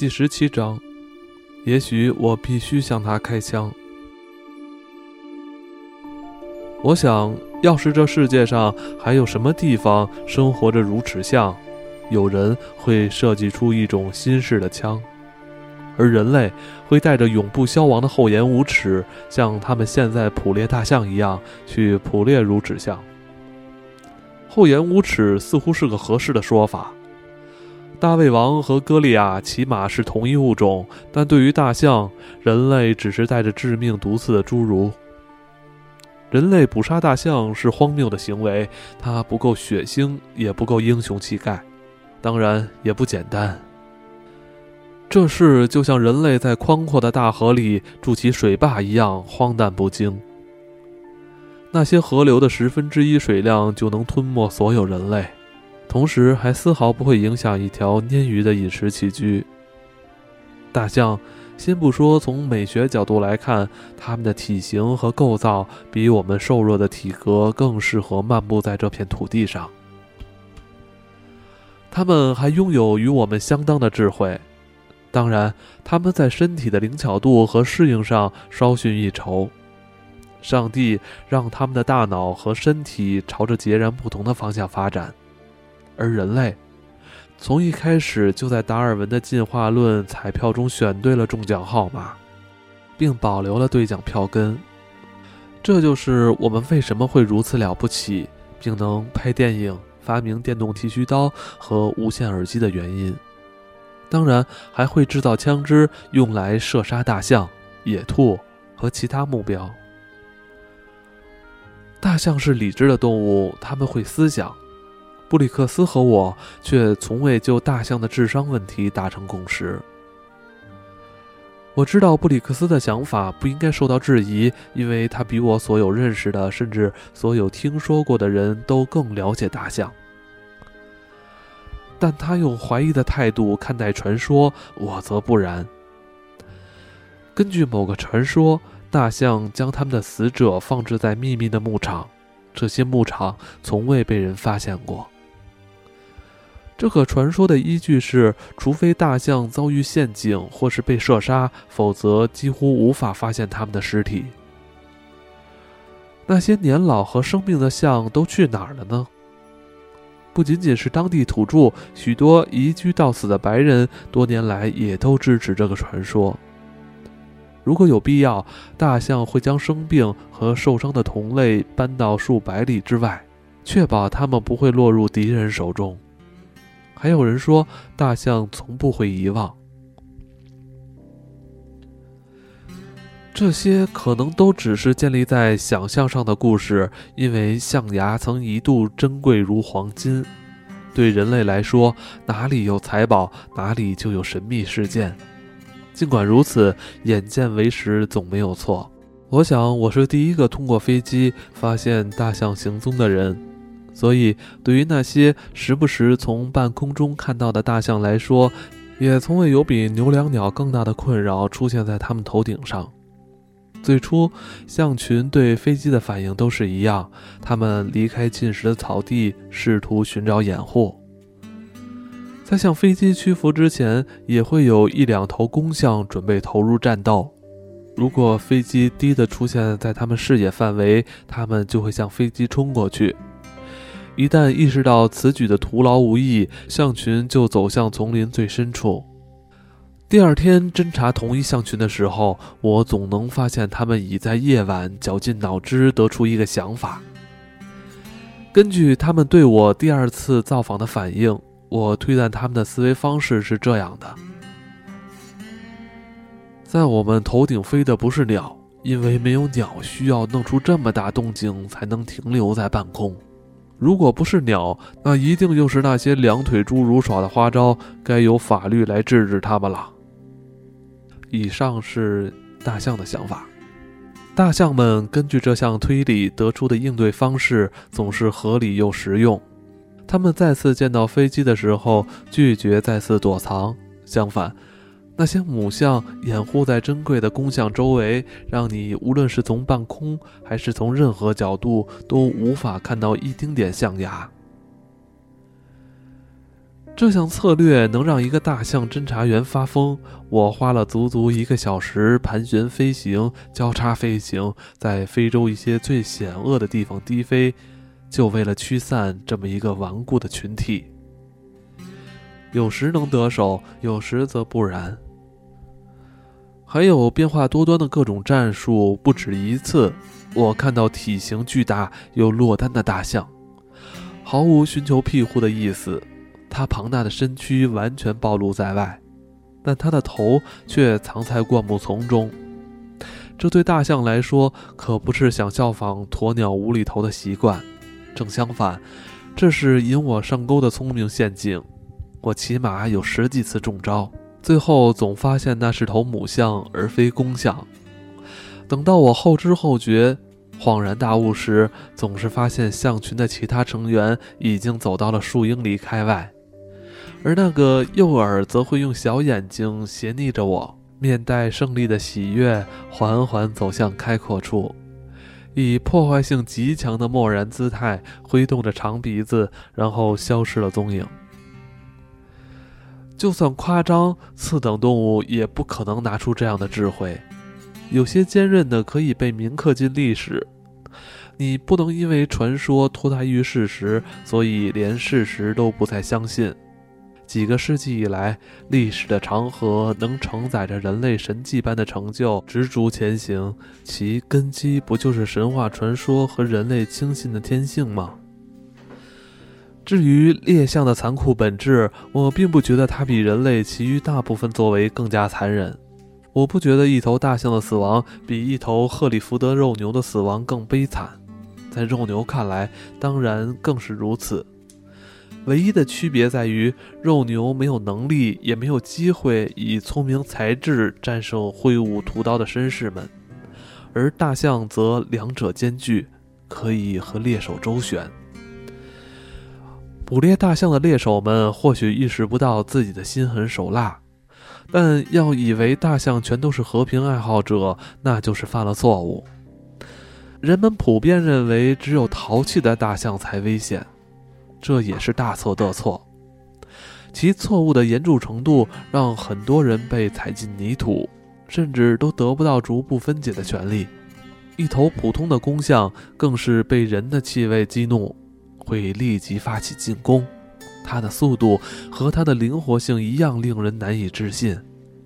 第十七章，也许我必须向他开枪。我想要是这世界上还有什么地方生活着如此像，有人会设计出一种新式的枪，而人类会带着永不消亡的厚颜无耻，像他们现在捕猎大象一样去捕猎如此象。厚颜无耻似乎是个合适的说法。大胃王和歌利亚起码是同一物种，但对于大象，人类只是带着致命毒刺的侏儒。人类捕杀大象是荒谬的行为，它不够血腥，也不够英雄气概，当然也不简单。这事就像人类在宽阔的大河里筑起水坝一样荒诞不经。那些河流的十分之一水量就能吞没所有人类。同时还丝毫不会影响一条鲶鱼的饮食起居。大象，先不说从美学角度来看，它们的体型和构造比我们瘦弱的体格更适合漫步在这片土地上。它们还拥有与我们相当的智慧，当然，它们在身体的灵巧度和适应上稍逊一筹。上帝让它们的大脑和身体朝着截然不同的方向发展。而人类，从一开始就在达尔文的进化论彩票中选对了中奖号码，并保留了兑奖票根。这就是我们为什么会如此了不起，并能拍电影、发明电动剃须刀和无线耳机的原因。当然，还会制造枪支用来射杀大象、野兔和其他目标。大象是理智的动物，它们会思想。布里克斯和我却从未就大象的智商问题达成共识。我知道布里克斯的想法不应该受到质疑，因为他比我所有认识的，甚至所有听说过的人都更了解大象。但他用怀疑的态度看待传说，我则不然。根据某个传说，大象将他们的死者放置在秘密的牧场，这些牧场从未被人发现过。这个传说的依据是，除非大象遭遇陷阱或是被射杀，否则几乎无法发现它们的尸体。那些年老和生病的象都去哪儿了呢？不仅仅是当地土著，许多移居到此的白人多年来也都支持这个传说。如果有必要，大象会将生病和受伤的同类搬到数百里之外，确保他们不会落入敌人手中。还有人说，大象从不会遗忘。这些可能都只是建立在想象上的故事，因为象牙曾一度珍贵如黄金。对人类来说，哪里有财宝，哪里就有神秘事件。尽管如此，眼见为实总没有错。我想，我是第一个通过飞机发现大象行踪的人。所以，对于那些时不时从半空中看到的大象来说，也从未有比牛椋鸟更大的困扰出现在它们头顶上。最初，象群对飞机的反应都是一样，它们离开进食的草地，试图寻找掩护。在向飞机屈服之前，也会有一两头公象准备投入战斗。如果飞机低的出现在它们视野范围，它们就会向飞机冲过去。一旦意识到此举的徒劳无益，象群就走向丛林最深处。第二天侦查同一象群的时候，我总能发现他们已在夜晚绞尽脑汁得出一个想法。根据他们对我第二次造访的反应，我推断他们的思维方式是这样的：在我们头顶飞的不是鸟，因为没有鸟需要弄出这么大动静才能停留在半空。如果不是鸟，那一定又是那些两腿侏儒耍的花招，该由法律来制止他们了。以上是大象的想法。大象们根据这项推理得出的应对方式总是合理又实用。他们再次见到飞机的时候，拒绝再次躲藏，相反。那些母象掩护在珍贵的公象周围，让你无论是从半空还是从任何角度都无法看到一丁点象牙。这项策略能让一个大象侦查员发疯。我花了足足一个小时盘旋飞行、交叉飞行，在非洲一些最险恶的地方低飞，就为了驱散这么一个顽固的群体。有时能得手，有时则不然。还有变化多端的各种战术，不止一次。我看到体型巨大又落单的大象，毫无寻求庇护的意思。它庞大的身躯完全暴露在外，但它的头却藏在灌木丛中。这对大象来说可不是想效仿鸵鸟无厘头的习惯，正相反，这是引我上钩的聪明陷阱。我起码有十几次中招，最后总发现那是头母象而非公象。等到我后知后觉、恍然大悟时，总是发现象群的其他成员已经走到了数英里开外。而那个诱饵则会用小眼睛斜睨着我，面带胜利的喜悦，缓缓走向开阔处，以破坏性极强的漠然姿态挥动着长鼻子，然后消失了踪影。就算夸张，次等动物也不可能拿出这样的智慧。有些坚韧的可以被铭刻进历史，你不能因为传说脱胎于事实，所以连事实都不再相信。几个世纪以来，历史的长河能承载着人类神迹般的成就，执着前行。其根基不就是神话传说和人类轻信的天性吗？至于猎象的残酷本质，我并不觉得它比人类其余大部分作为更加残忍。我不觉得一头大象的死亡比一头赫里福德肉牛的死亡更悲惨。在肉牛看来，当然更是如此。唯一的区别在于，肉牛没有能力，也没有机会以聪明才智战胜挥舞屠刀的绅士们，而大象则两者兼具，可以和猎手周旋。捕猎大象的猎手们或许意识不到自己的心狠手辣，但要以为大象全都是和平爱好者，那就是犯了错误。人们普遍认为，只有淘气的大象才危险。这也是大错特错，其错误的严重程度让很多人被踩进泥土，甚至都得不到逐步分解的权利。一头普通的公象更是被人的气味激怒，会立即发起进攻。他的速度和他的灵活性一样令人难以置信。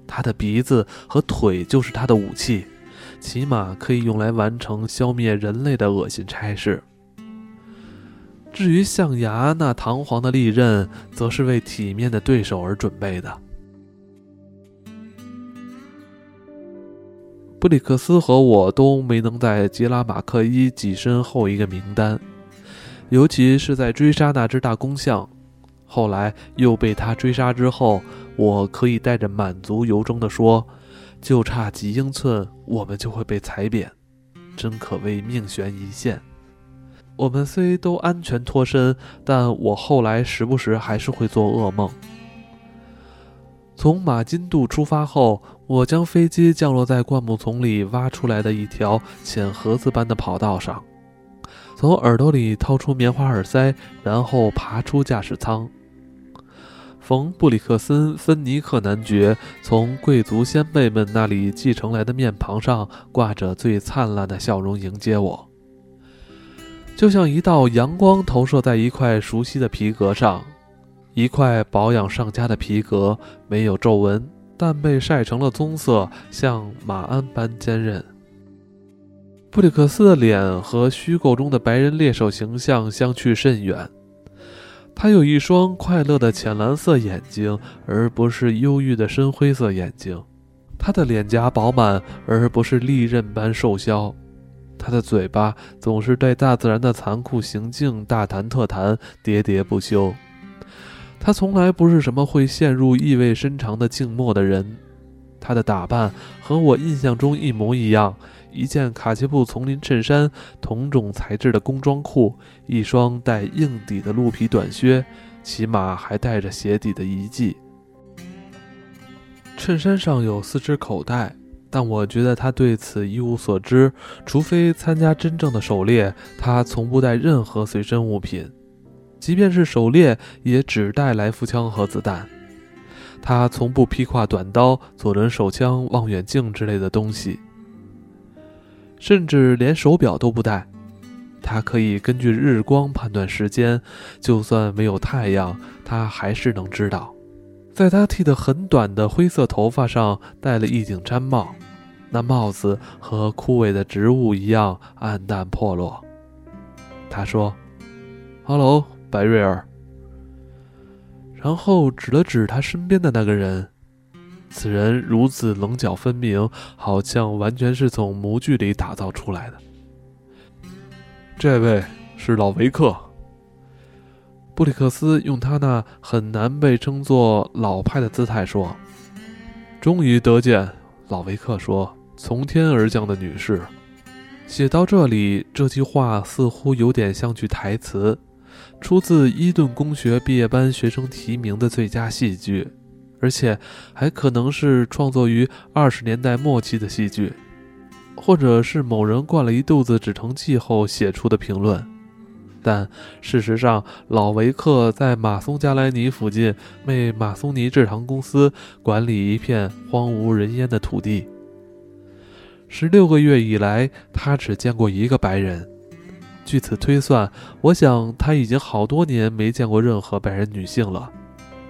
他的鼻子和腿就是他的武器，起码可以用来完成消灭人类的恶心差事。至于象牙那堂皇的利刃，则是为体面的对手而准备的。布里克斯和我都没能在杰拉马克伊跻身后一个名单，尤其是在追杀那只大公象，后来又被他追杀之后，我可以带着满足由衷地说：“就差几英寸，我们就会被踩扁，真可谓命悬一线。”我们虽都安全脱身，但我后来时不时还是会做噩梦。从马金渡出发后，我将飞机降落在灌木丛里挖出来的一条浅盒子般的跑道上，从耳朵里掏出棉花耳塞，然后爬出驾驶舱。冯布里克森·芬尼克男爵从贵族先辈们那里继承来的面庞上挂着最灿烂的笑容迎接我。就像一道阳光投射在一块熟悉的皮革上，一块保养上佳的皮革，没有皱纹，但被晒成了棕色，像马鞍般坚韧。布里克斯的脸和虚构中的白人猎手形象相去甚远，他有一双快乐的浅蓝色眼睛，而不是忧郁的深灰色眼睛。他的脸颊饱满，而不是利刃般瘦削。他的嘴巴总是对大自然的残酷行径大谈特谈，喋喋不休。他从来不是什么会陷入意味深长的静默的人。他的打扮和我印象中一模一样：一件卡其布丛林衬衫，同种材质的工装裤，一双带硬底的鹿皮短靴，起码还带着鞋底的遗迹。衬衫上有四只口袋。但我觉得他对此一无所知，除非参加真正的狩猎，他从不带任何随身物品。即便是狩猎，也只带来福枪和子弹。他从不披挂短刀、左轮手枪、望远镜之类的东西，甚至连手表都不戴。他可以根据日光判断时间，就算没有太阳，他还是能知道。在他剃得很短的灰色头发上戴了一顶毡帽，那帽子和枯萎的植物一样暗淡破落。他说哈喽，白瑞尔。”然后指了指他身边的那个人，此人如此棱角分明，好像完全是从模具里打造出来的。这位是老维克。布里克斯用他那很难被称作老派的姿态说：“终于得见。”老维克说：“从天而降的女士。”写到这里，这句话似乎有点像句台词。出自伊顿公学毕业班学生提名的最佳戏剧，而且还可能是创作于二十年代末期的戏剧，或者是某人灌了一肚子止疼剂后写出的评论。但事实上，老维克在马松加莱尼附近为马松尼制糖公司管理一片荒无人烟的土地。十六个月以来，他只见过一个白人。据此推算，我想他已经好多年没见过任何白人女性了，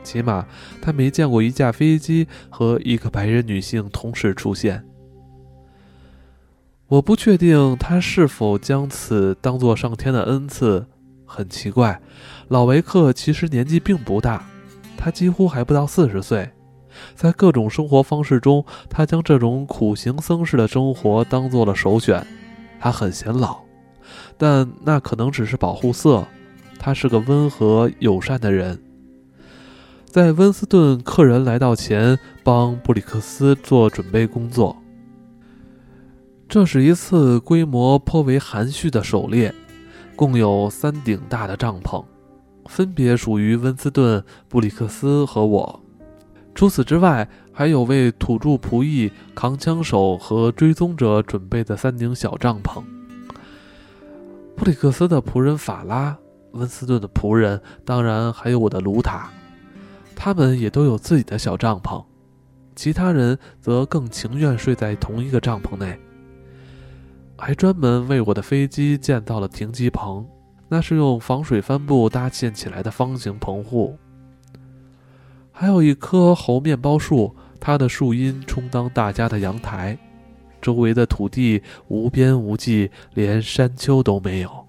起码他没见过一架飞机和一个白人女性同时出现。我不确定他是否将此当作上天的恩赐。很奇怪，老维克其实年纪并不大，他几乎还不到四十岁。在各种生活方式中，他将这种苦行僧式的生活当做了首选。他很显老。但那可能只是保护色。他是个温和友善的人。在温斯顿客人来到前，帮布里克斯做准备工作。这是一次规模颇为含蓄的狩猎，共有三顶大的帐篷，分别属于温斯顿、布里克斯和我。除此之外，还有为土著仆役、扛枪手和追踪者准备的三顶小帐篷。布里克斯的仆人法拉，温斯顿的仆人，当然还有我的卢塔，他们也都有自己的小帐篷。其他人则更情愿睡在同一个帐篷内，还专门为我的飞机建造了停机棚，那是用防水帆布搭建起来的方形棚户。还有一棵猴面包树，它的树荫充当大家的阳台。周围的土地无边无际，连山丘都没有。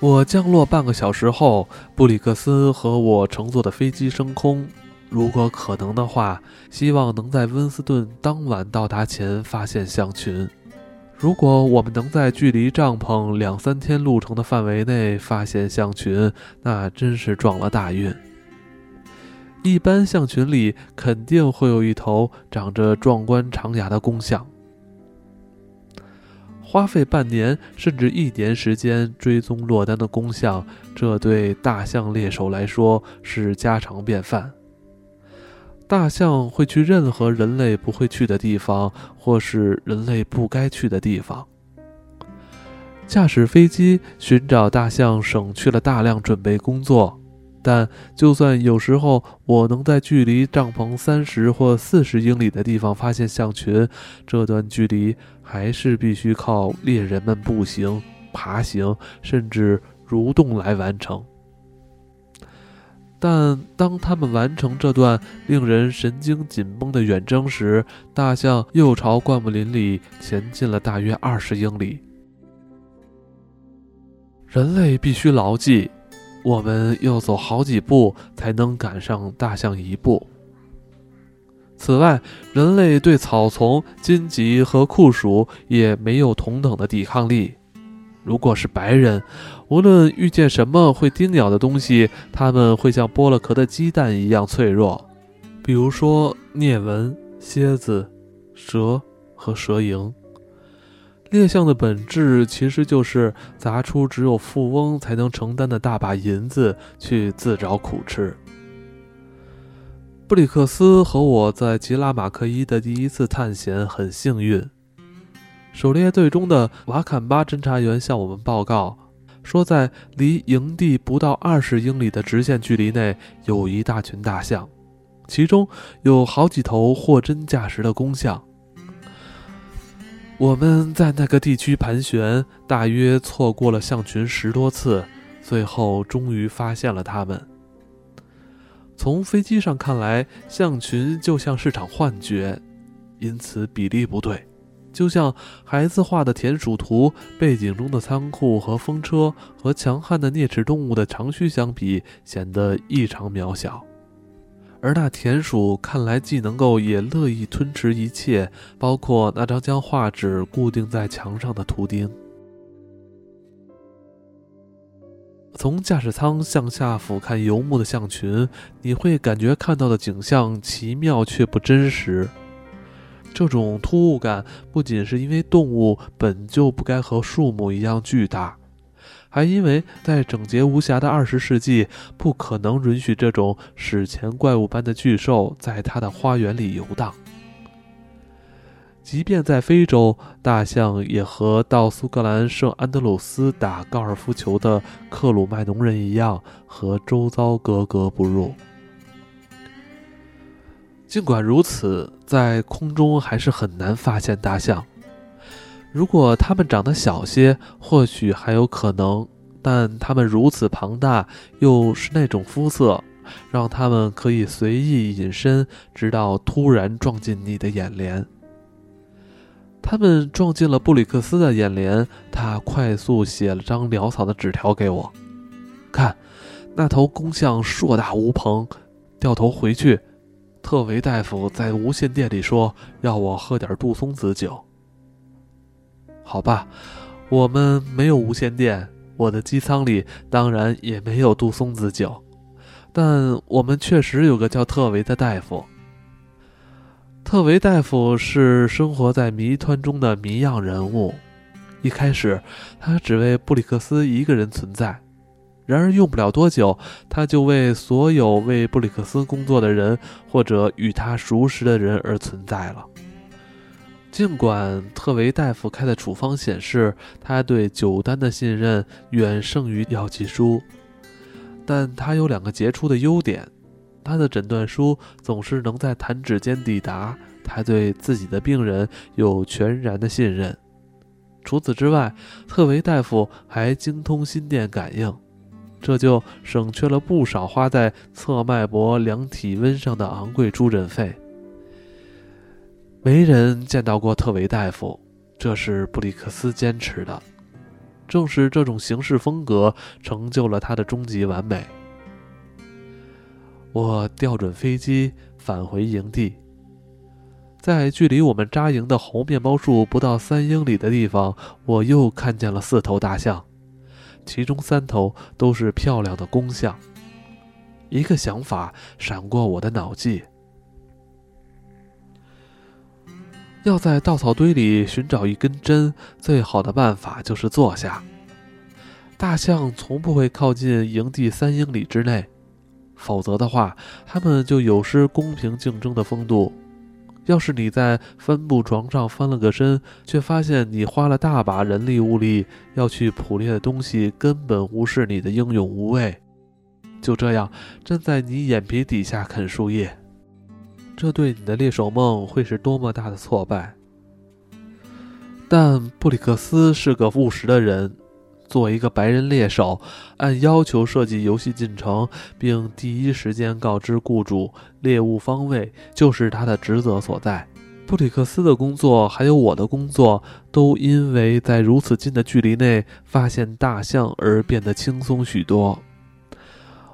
我降落半个小时后，布里克斯和我乘坐的飞机升空。如果可能的话，希望能在温斯顿当晚到达前发现象群。如果我们能在距离帐篷两三天路程的范围内发现象群，那真是撞了大运。一般象群里肯定会有一头长着壮观长牙的公象。花费半年甚至一年时间追踪落单的公象，这对大象猎手来说是家常便饭。大象会去任何人类不会去的地方，或是人类不该去的地方。驾驶飞机寻找大象，省去了大量准备工作。但就算有时候我能在距离帐篷三十或四十英里的地方发现象群，这段距离还是必须靠猎人们步行、爬行，甚至蠕动来完成。但当他们完成这段令人神经紧绷的远征时，大象又朝灌木林里前进了大约二十英里。人类必须牢记。我们要走好几步才能赶上大象一步。此外，人类对草丛、荆棘和酷暑也没有同等的抵抗力。如果是白人，无论遇见什么会叮咬的东西，他们会像剥了壳的鸡蛋一样脆弱，比如说颞蚊、蝎子、蛇和蛇蝇。猎象的本质其实就是砸出只有富翁才能承担的大把银子去自找苦吃。布里克斯和我在吉拉马克伊的第一次探险很幸运。狩猎队中的瓦坎巴侦察员向我们报告，说在离营地不到二十英里的直线距离内有一大群大象，其中有好几头货真价实的公象。我们在那个地区盘旋，大约错过了象群十多次，最后终于发现了它们。从飞机上看来，象群就像是场幻觉，因此比例不对，就像孩子画的田鼠图，背景中的仓库和风车和强悍的啮齿动物的长须相比，显得异常渺小。而那田鼠看来既能够也乐意吞吃一切，包括那张将画纸固定在墙上的图钉。从驾驶舱向下俯瞰游牧的象群，你会感觉看到的景象奇妙却不真实。这种突兀感不仅是因为动物本就不该和树木一样巨大。还因为在整洁无瑕的二十世纪，不可能允许这种史前怪物般的巨兽在他的花园里游荡。即便在非洲，大象也和到苏格兰圣安德鲁斯打高尔夫球的克鲁麦农人一样，和周遭格格不入。尽管如此，在空中还是很难发现大象。如果它们长得小些，或许还有可能，但它们如此庞大，又是那种肤色，让它们可以随意隐身，直到突然撞进你的眼帘。他们撞进了布里克斯的眼帘，他快速写了张潦草的纸条给我。看，那头公象硕大无朋，掉头回去。特维大夫在无线电里说，要我喝点杜松子酒。好吧，我们没有无线电，我的机舱里当然也没有杜松子酒，但我们确实有个叫特维的大夫。特维大夫是生活在谜团中的谜样人物。一开始，他只为布里克斯一个人存在，然而用不了多久，他就为所有为布里克斯工作的人或者与他熟识的人而存在了。尽管特维大夫开的处方显示他对酒单的信任远胜于药剂书，但他有两个杰出的优点：他的诊断书总是能在弹指间抵达；他对自己的病人有全然的信任。除此之外，特维大夫还精通心电感应，这就省去了不少花在测脉搏、量体温上的昂贵出诊费。没人见到过特维大夫，这是布里克斯坚持的。正是这种行事风格成就了他的终极完美。我调准飞机返回营地，在距离我们扎营的猴面包树不到三英里的地方，我又看见了四头大象，其中三头都是漂亮的公象。一个想法闪过我的脑际。要在稻草堆里寻找一根针，最好的办法就是坐下。大象从不会靠近营地三英里之内，否则的话，它们就有失公平竞争的风度。要是你在帆布床上翻了个身，却发现你花了大把人力物力要去捕猎的东西根本无视你的英勇无畏，就这样站在你眼皮底下啃树叶。这对你的猎手梦会是多么大的挫败！但布里克斯是个务实的人，作为一个白人猎手，按要求设计游戏进程，并第一时间告知雇主猎物方位，就是他的职责所在。布里克斯的工作，还有我的工作，都因为在如此近的距离内发现大象而变得轻松许多。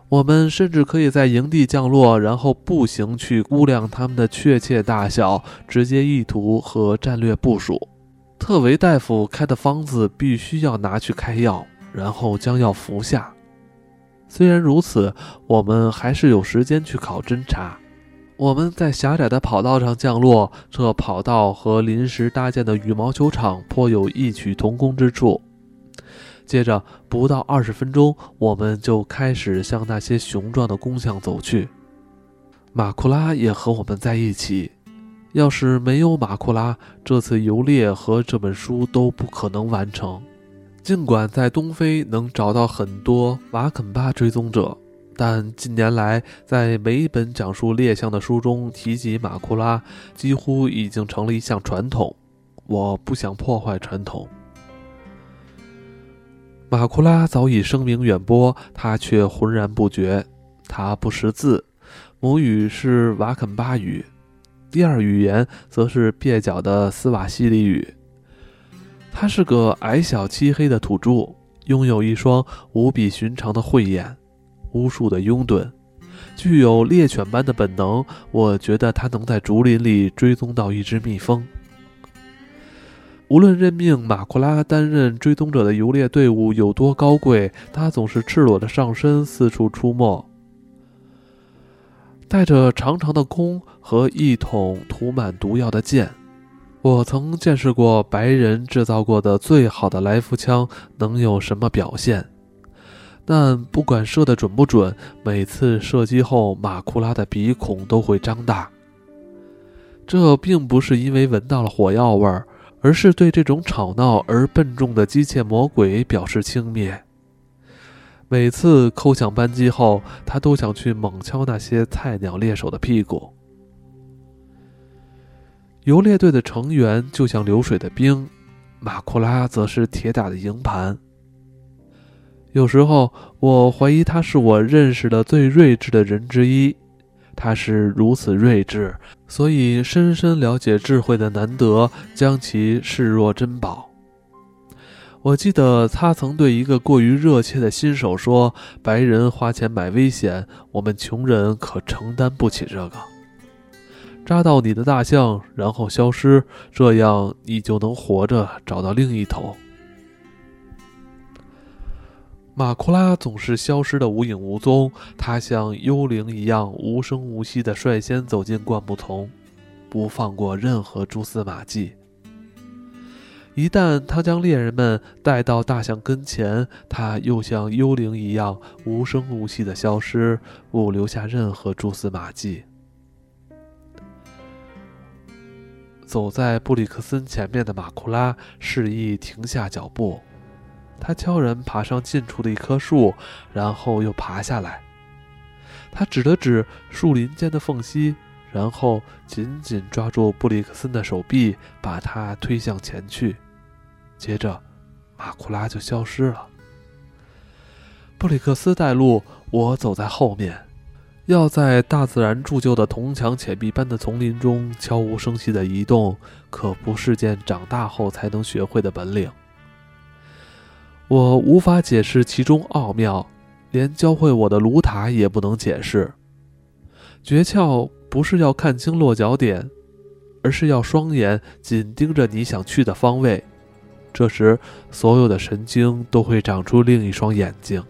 我们甚至可以在营地降落，然后步行去估量它们的确切大小、直接意图和战略部署。特维大夫开的方子必须要拿去开药，然后将药服下。虽然如此，我们还是有时间去考侦查。我们在狭窄的跑道上降落，这跑道和临时搭建的羽毛球场颇有异曲同工之处。接着不到二十分钟，我们就开始向那些雄壮的公象走去。马库拉也和我们在一起。要是没有马库拉，这次游猎和这本书都不可能完成。尽管在东非能找到很多瓦肯巴追踪者，但近年来在每一本讲述猎象的书中提及马库拉，几乎已经成了一项传统。我不想破坏传统。马库拉早已声名远播，他却浑然不觉。他不识字，母语是瓦肯巴语，第二语言则是蹩脚的斯瓦西里语。他是个矮小漆黑的土著，拥有一双无比寻常的慧眼，无数的拥趸，具有猎犬般的本能。我觉得他能在竹林里追踪到一只蜜蜂。无论任命马库拉担任追踪者的游猎队伍有多高贵，他总是赤裸的上身四处出没，带着长长的弓和一桶涂满毒药的箭。我曾见识过白人制造过的最好的来福枪能有什么表现，但不管射得准不准，每次射击后马库拉的鼻孔都会张大。这并不是因为闻到了火药味儿，而是对这种吵闹而笨重的机械魔鬼表示轻蔑。每次扣响扳机后，他都想去猛敲那些菜鸟猎手的屁股。游猎队的成员就像流水的冰，马库拉则是铁打的营盘。有时候，我怀疑他是我认识的最睿智的人之一。他是如此睿智，所以深深了解智慧的难得，将其视若珍宝。我记得他曾对一个过于热切的新手说：“白人花钱买危险，我们穷人可承担不起这个。”扎到你的大象，然后消失，这样你就能活着找到另一头。马库拉总是消失的无影无踪，他像幽灵一样无声无息地率先走进灌木丛，不放过任何蛛丝马迹。一旦他将猎人们带到大象跟前，他又像幽灵一样无声无息地消失，不留下任何蛛丝马迹。走在布里克森前面的马库拉示意停下脚步，他悄然爬上近处的一棵树，然后又爬下来。他指了指树林间的缝隙，然后紧紧抓住布里克森的手臂，把他推向前去。接着，马库拉就消失了。布里克斯带路，我走在后面。要在大自然铸就的铜墙铁壁般的丛林中悄无声息地移动，可不是件长大后才能学会的本领。我无法解释其中奥妙，连教会我的卢塔也不能解释。诀窍不是要看清落脚点，而是要双眼紧盯着你想去的方位，这时所有的神经都会长出另一双眼睛。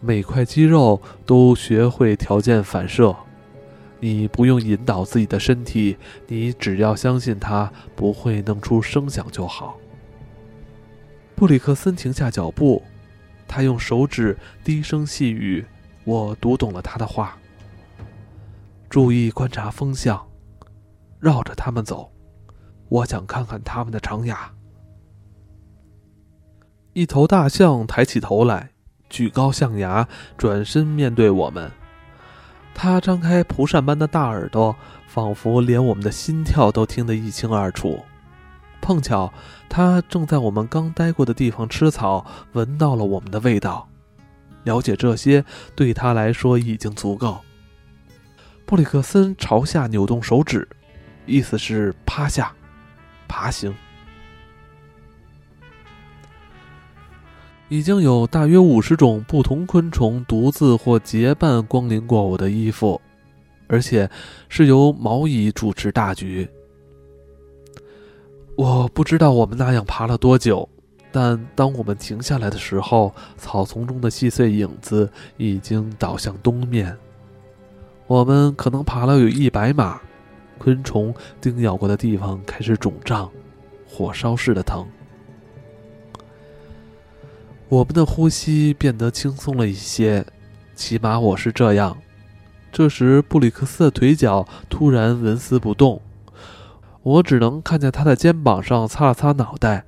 每块肌肉都学会条件反射，你不用引导自己的身体，你只要相信它不会弄出声响就好。布里克森停下脚步，他用手指低声细语，我读懂了他的话。注意观察风向，绕着他们走，我想看看他们的长牙。一头大象抬起头来。举高象牙，转身面对我们。它张开蒲扇般的大耳朵，仿佛连我们的心跳都听得一清二楚。碰巧，他正在我们刚待过的地方吃草，闻到了我们的味道。了解这些对他来说已经足够。布里克森朝下扭动手指，意思是趴下，爬行。已经有大约五十种不同昆虫独自或结伴光临过我的衣服，而且是由毛蚁主持大局。我不知道我们那样爬了多久，但当我们停下来的时候，草丛中的细碎影子已经倒向东面。我们可能爬了有一百码，昆虫叮咬过的地方开始肿胀，火烧似的疼。我们的呼吸变得轻松了一些，起码我是这样。这时，布里克斯的腿脚突然纹丝不动，我只能看见他的肩膀上擦了擦脑袋，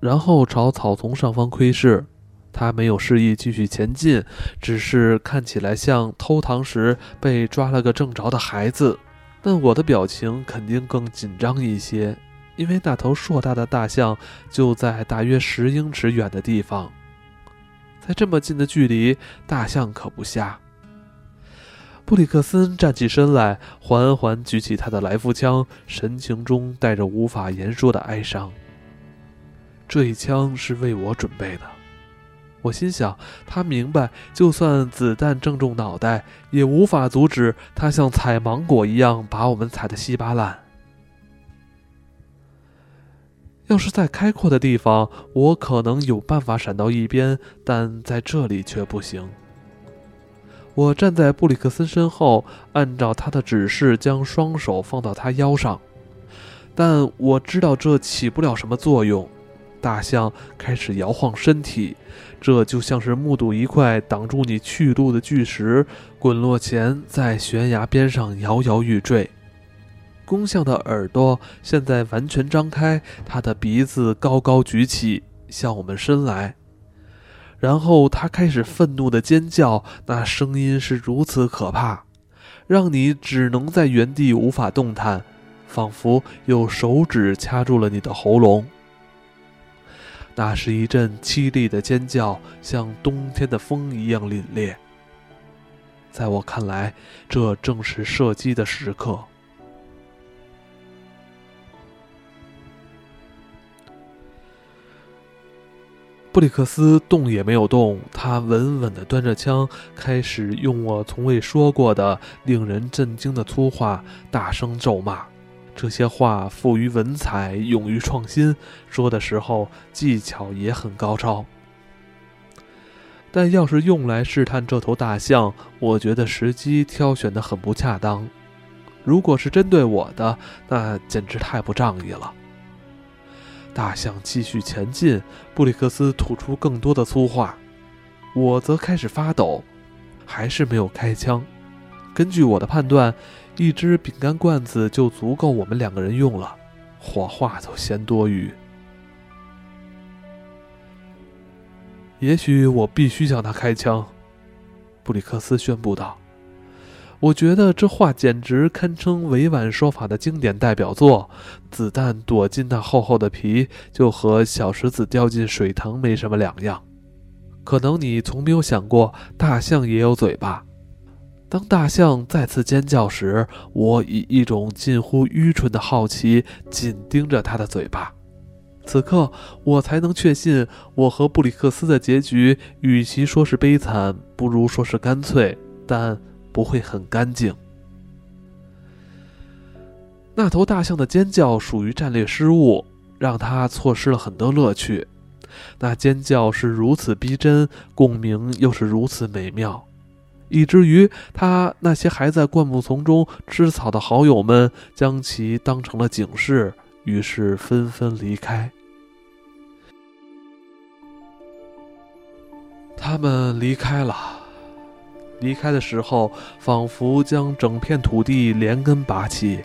然后朝草丛上方窥视。他没有示意继续前进，只是看起来像偷糖时被抓了个正着的孩子。但我的表情肯定更紧张一些，因为那头硕大的大象就在大约十英尺远的地方。在这么近的距离，大象可不瞎。布里克森站起身来，缓缓举起他的来福枪，神情中带着无法言说的哀伤。这一枪是为我准备的，我心想，他明白，就算子弹正中脑袋，也无法阻止他像采芒果一样把我们踩得稀巴烂。要是在开阔的地方，我可能有办法闪到一边，但在这里却不行。我站在布里克森身后，按照他的指示将双手放到他腰上，但我知道这起不了什么作用。大象开始摇晃身体，这就像是目睹一块挡住你去路的巨石滚落前在悬崖边上摇摇欲坠。公象的耳朵现在完全张开，它的鼻子高高举起，向我们伸来。然后它开始愤怒的尖叫，那声音是如此可怕，让你只能在原地无法动弹，仿佛有手指掐住了你的喉咙。那是一阵凄厉的尖叫，像冬天的风一样凛冽。在我看来，这正是射击的时刻。布里克斯动也没有动，他稳稳地端着枪，开始用我从未说过的、令人震惊的粗话大声咒骂。这些话富于文采，勇于创新，说的时候技巧也很高超。但要是用来试探这头大象，我觉得时机挑选得很不恰当。如果是针对我的，那简直太不仗义了。大象继续前进，布里克斯吐出更多的粗话，我则开始发抖，还是没有开枪。根据我的判断，一只饼干罐子就足够我们两个人用了，火化都嫌多余。也许我必须向他开枪，布里克斯宣布道。我觉得这话简直堪称委婉说法的经典代表作。子弹躲进那厚厚的皮，就和小石子掉进水塘没什么两样。可能你从没有想过，大象也有嘴巴。当大象再次尖叫时，我以一种近乎愚蠢的好奇紧盯着它的嘴巴。此刻，我才能确信，我和布里克斯的结局，与其说是悲惨，不如说是干脆。但。不会很干净。那头大象的尖叫属于战略失误，让他错失了很多乐趣。那尖叫是如此逼真，共鸣又是如此美妙，以至于他那些还在灌木丛中吃草的好友们将其当成了警示，于是纷纷离开。他们离开了。离开的时候，仿佛将整片土地连根拔起，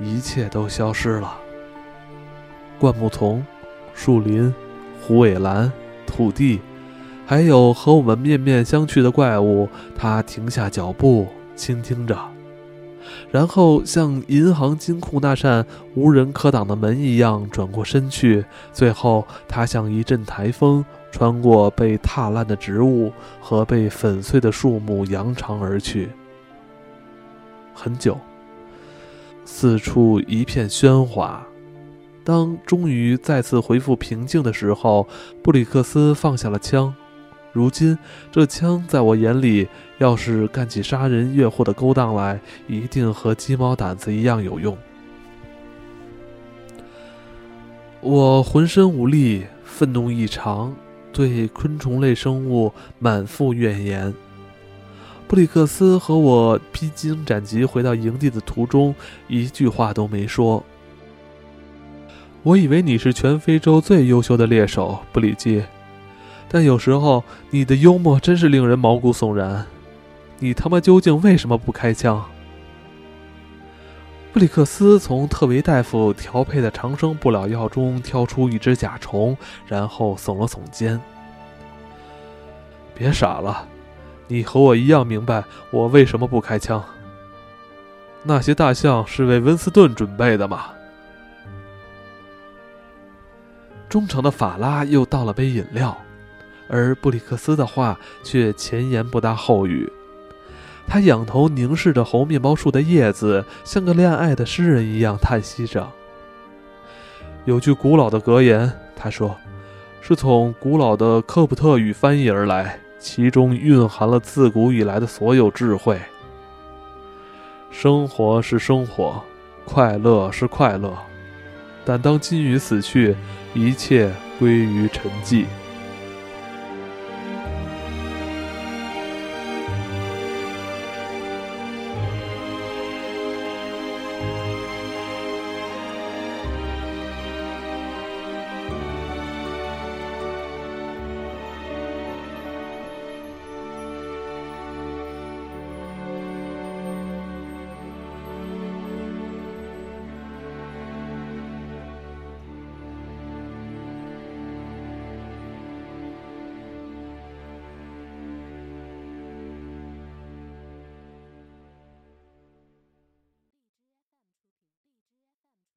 一切都消失了。灌木丛、树林、虎尾兰、土地，还有和我们面面相觑的怪物，他停下脚步，倾听着，然后像银行金库那扇无人可挡的门一样转过身去。最后，他像一阵台风。穿过被踏烂的植物和被粉碎的树木，扬长而去。很久，四处一片喧哗。当终于再次恢复平静的时候，布里克斯放下了枪。如今，这枪在我眼里，要是干起杀人越货的勾当来，一定和鸡毛掸子一样有用。我浑身无力，愤怒异常。对昆虫类生物满腹怨言。布里克斯和我披荆斩棘回到营地的途中，一句话都没说。我以为你是全非洲最优秀的猎手，布里基，但有时候你的幽默真是令人毛骨悚然。你他妈究竟为什么不开枪？布里克斯从特维大夫调配的长生不老药中挑出一只甲虫，然后耸了耸肩：“别傻了，你和我一样明白我为什么不开枪。那些大象是为温斯顿准备的吗？”忠诚的法拉又倒了杯饮料，而布里克斯的话却前言不搭后语。他仰头凝视着猴面包树的叶子，像个恋爱的诗人一样叹息着。有句古老的格言，他说，是从古老的科普特语翻译而来，其中蕴含了自古以来的所有智慧。生活是生活，快乐是快乐，但当金鱼死去，一切归于沉寂。